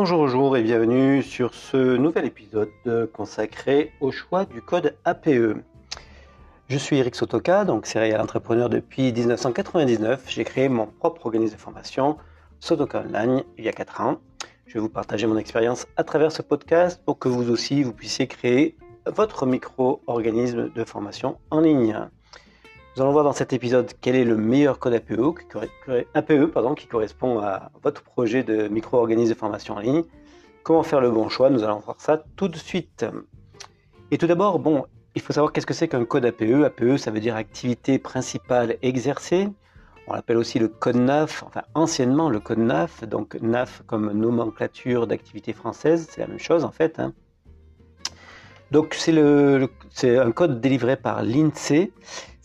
Bonjour, bonjour et bienvenue sur ce nouvel épisode consacré au choix du code APE. Je suis Eric Sotoka, donc serial entrepreneur depuis 1999. J'ai créé mon propre organisme de formation, Sotoka Online, il y a 4 ans. Je vais vous partager mon expérience à travers ce podcast pour que vous aussi vous puissiez créer votre micro-organisme de formation en ligne. Nous allons voir dans cet épisode quel est le meilleur code APE, pardon, qui correspond à votre projet de micro-organisme de formation en ligne. Comment faire le bon choix? Nous allons voir ça tout de suite. Et tout d'abord, bon, il faut savoir qu'est-ce que c'est qu'un code APE. APE, ça veut dire activité principale exercée. On l'appelle aussi le code NAF, enfin anciennement le code NAF, donc NAF comme nomenclature d'activité française, c'est la même chose en fait. Hein. Donc c'est un code délivré par l'INSEE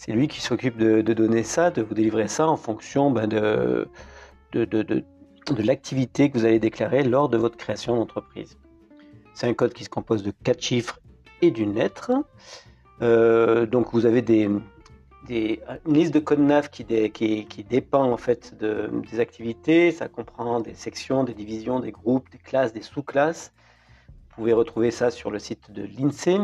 c'est lui qui s'occupe de, donner ça, de vous délivrer ça en fonction ben, de, de, l'activité que vous allez déclarer lors de votre création d'entreprise. C'est un code qui se compose de quatre chiffres et d'une lettre. Euh, donc vous avez des, une liste de codes NAV qui, qui, dépend en fait des activités. Ça comprend des sections, des divisions, des groupes, des classes, des sous-classes. Pouvez retrouver ça sur le site de l'INSEE.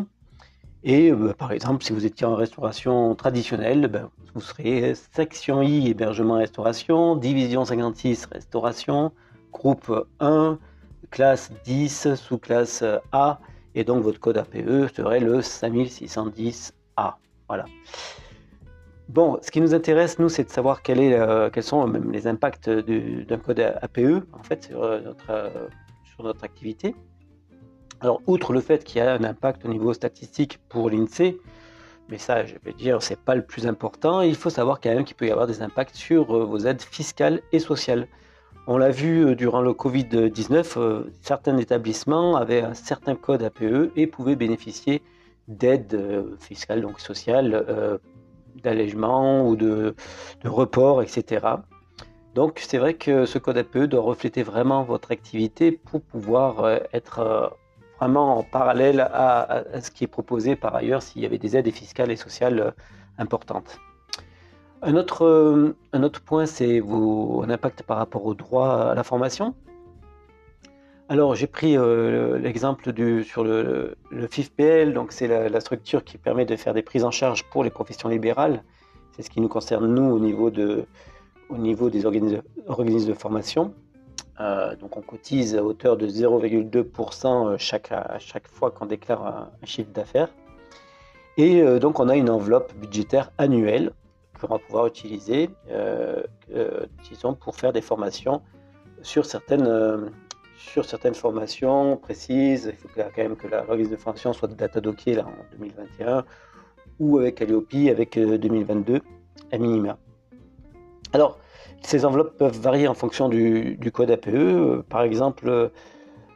Et euh, par exemple, si vous étiez en restauration traditionnelle, ben, vous serez section I, hébergement restauration, division 56, restauration, groupe 1, classe 10, sous-classe A, et donc votre code APE serait le 5610A. Voilà. Bon, ce qui nous intéresse, nous, c'est de savoir quel euh, quels sont même les impacts d'un code APE, en fait, sur euh, notre activité. Alors, outre le fait qu'il y a un impact au niveau statistique pour l'INSEE, mais ça, je vais dire, c'est pas le plus important, il faut savoir quand même qu'il peut y avoir des impacts sur euh, vos aides fiscales et sociales. On l'a vu euh, durant le Covid-19, euh, certains établissements avaient un certain code APE et pouvaient bénéficier d'aides fiscales, donc sociales, d'allègement ou de, de report, etc. Donc c'est vrai que ce code APE doit refléter vraiment votre activité pour pouvoir être vraiment en parallèle à, ce qui est proposé par ailleurs s'il y avait des aides fiscales et sociales euh, importantes. Un autre, euh, un autre point, c'est un impact par rapport au droit à la formation. Alors j'ai pris euh, l'exemple sur le, le, FIFPL, donc c'est la, structure qui permet de faire des prises en charge pour les professions libérales. C'est ce qui nous concerne nous au niveau, de, au niveau des organismes de formation. Euh, donc on cotise à hauteur de 0,2% chaque, à chaque fois qu'on déclare un, chiffre d'affaires. Et euh, donc on a une enveloppe budgétaire annuelle qu'on va pouvoir utiliser euh, disons, pour faire des formations sur certaines, sur certaines formations précises. Il faut quand même que la remise de formation soit data là, en 2021 ou avec Alliope avec 2022 à minima. Alors, ces enveloppes peuvent varier en fonction du, code APE. Par exemple,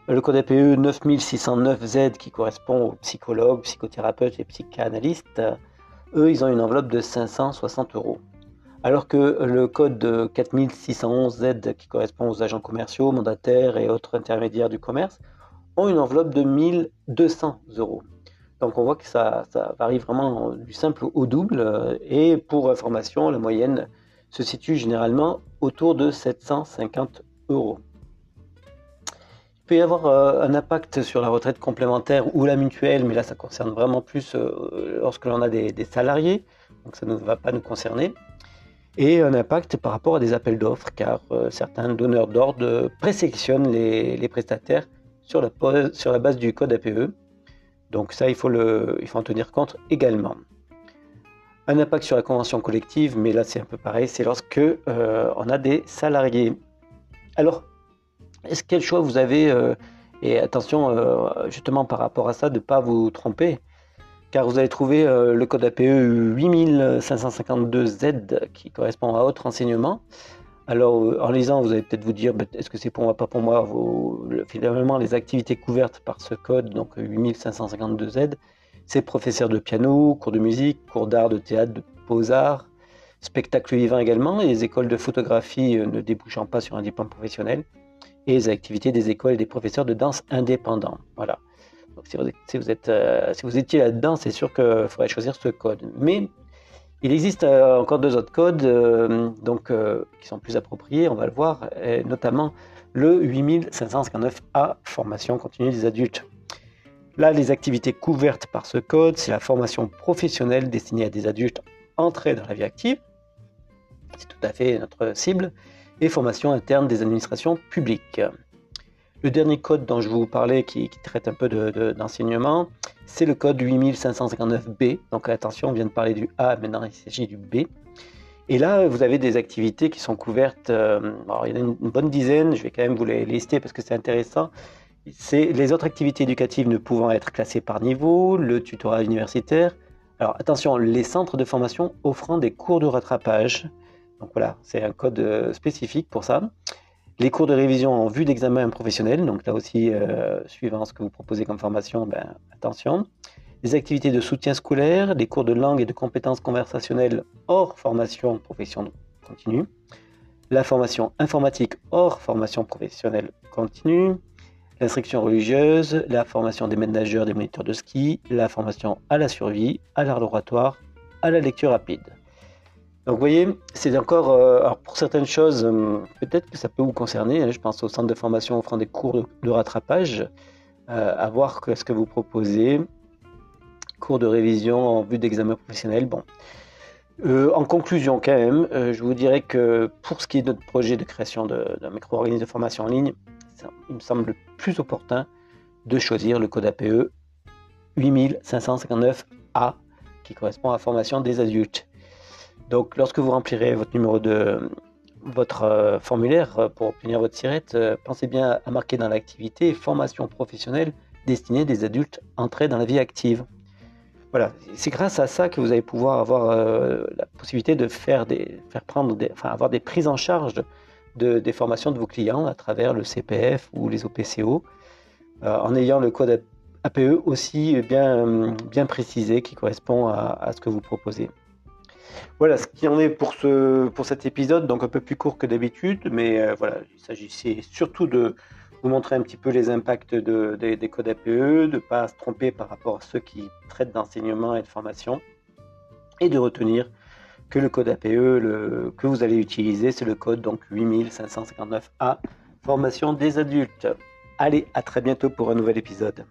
le code APE 9609Z qui correspond aux psychologues, psychothérapeutes et psychanalystes, eux, ils ont une enveloppe de 560 euros. Alors que le code 4611Z qui correspond aux agents commerciaux, mandataires et autres intermédiaires du commerce ont une enveloppe de 1200 euros. Donc on voit que ça, ça varie vraiment du simple au double. Et pour information, la moyenne se situe généralement autour de 750 euros. Il peut y avoir euh, un impact sur la retraite complémentaire ou la mutuelle, mais là ça concerne vraiment plus euh, lorsque l'on a des, salariés, donc ça ne va pas nous concerner. Et un impact par rapport à des appels d'offres, car euh, certains donneurs d'ordre présélectionnent les, les, prestataires sur la, base du code APE. Donc ça, il faut en tenir compte également un impact sur la convention collective, mais là c'est un peu pareil, c'est lorsque euh, on a des salariés. Alors, est-ce quel choix vous avez euh, Et attention, euh, justement par rapport à ça, de ne pas vous tromper, car vous allez trouver le code APE 8552Z qui correspond à autre enseignement. Alors, en lisant, vous allez peut-être vous dire, ben, est-ce que c'est pour moi, pas pour moi Finalement, les activités couvertes par ce code, donc 8552Z, c'est professeur de piano, cours de musique, cours d'art, de théâtre, de beaux-arts, spectacle vivant également, et les écoles de photographie euh, ne débouchant pas sur un diplôme professionnel, et les activités des écoles et des professeurs de danse indépendants. Voilà. Donc, si, vous, êtes, euh, si vous étiez là-dedans, c'est sûr qu'il faudrait choisir ce code. Mais il existe euh, encore deux autres codes donc, qui sont plus appropriés, on va le voir, notamment le 8559A, formation continue des adultes. Là, les activités couvertes par ce code, c'est la formation professionnelle destinée à des adultes entrés dans la vie active, c'est tout à fait notre cible, et formation interne des administrations publiques. Le dernier code dont je vous parlais, qui, traite un peu d'enseignement, c'est le code 8559B. Donc attention, on vient de parler du A, maintenant il s'agit du B. Et là, vous avez des activités qui sont couvertes, euh, il y en a une, bonne dizaine, je vais quand même vous les lister parce que c'est intéressant. Les autres activités éducatives ne pouvant être classées par niveau, le tutorat universitaire. Alors attention, les centres de formation offrant des cours de rattrapage. Donc voilà, c'est un code euh, spécifique pour ça. Les cours de révision en vue d'examen professionnel, donc là aussi, euh, suivant ce que vous proposez comme formation, ben, attention. Les activités de soutien scolaire, les cours de langue et de compétences conversationnelles hors formation profession continue. La formation informatique hors formation professionnelle continue. L'instruction religieuse, la formation des ménageurs, des moniteurs de ski, la formation à la survie, à l'art oratoire, à la lecture rapide. Donc vous voyez, c'est encore, euh, alors pour certaines choses, euh, peut-être que ça peut vous concerner. Hein, je pense au centre de formation offrant des cours de, rattrapage, euh, à voir ce que vous proposez, cours de révision en vue d'examen professionnel. Bon. en conclusion, quand même, je vous dirais que pour ce qui est de notre projet de création d'un micro-organisme de formation en ligne, il me semble plus opportun de choisir le code APE 8559A qui correspond à la formation des adultes. Donc, lorsque vous remplirez votre numéro de votre euh, formulaire euh, pour obtenir votre sirette, euh, pensez bien à marquer dans l'activité formation professionnelle destinée des adultes entrés dans la vie active. Voilà, c'est grâce à ça que vous allez pouvoir avoir la possibilité de faire des, faire prendre enfin, avoir des prises en charge de, des formations de vos clients à travers le CPF ou les OPCO, en ayant le code APE aussi bien, bien précisé qui correspond à ce que vous proposez. Voilà ce qui en est pour, ce, pour cet épisode, donc un peu plus court que d'habitude, mais euh, voilà, il s'agissait surtout de vous montrer un petit peu les impacts de, des codes APE, de ne pas se tromper par rapport à ceux qui traitent d'enseignement et de formation, et de retenir que le code APE que vous allez utiliser, c'est le code donc 8559A, formation des adultes. Allez, à très bientôt pour un nouvel épisode.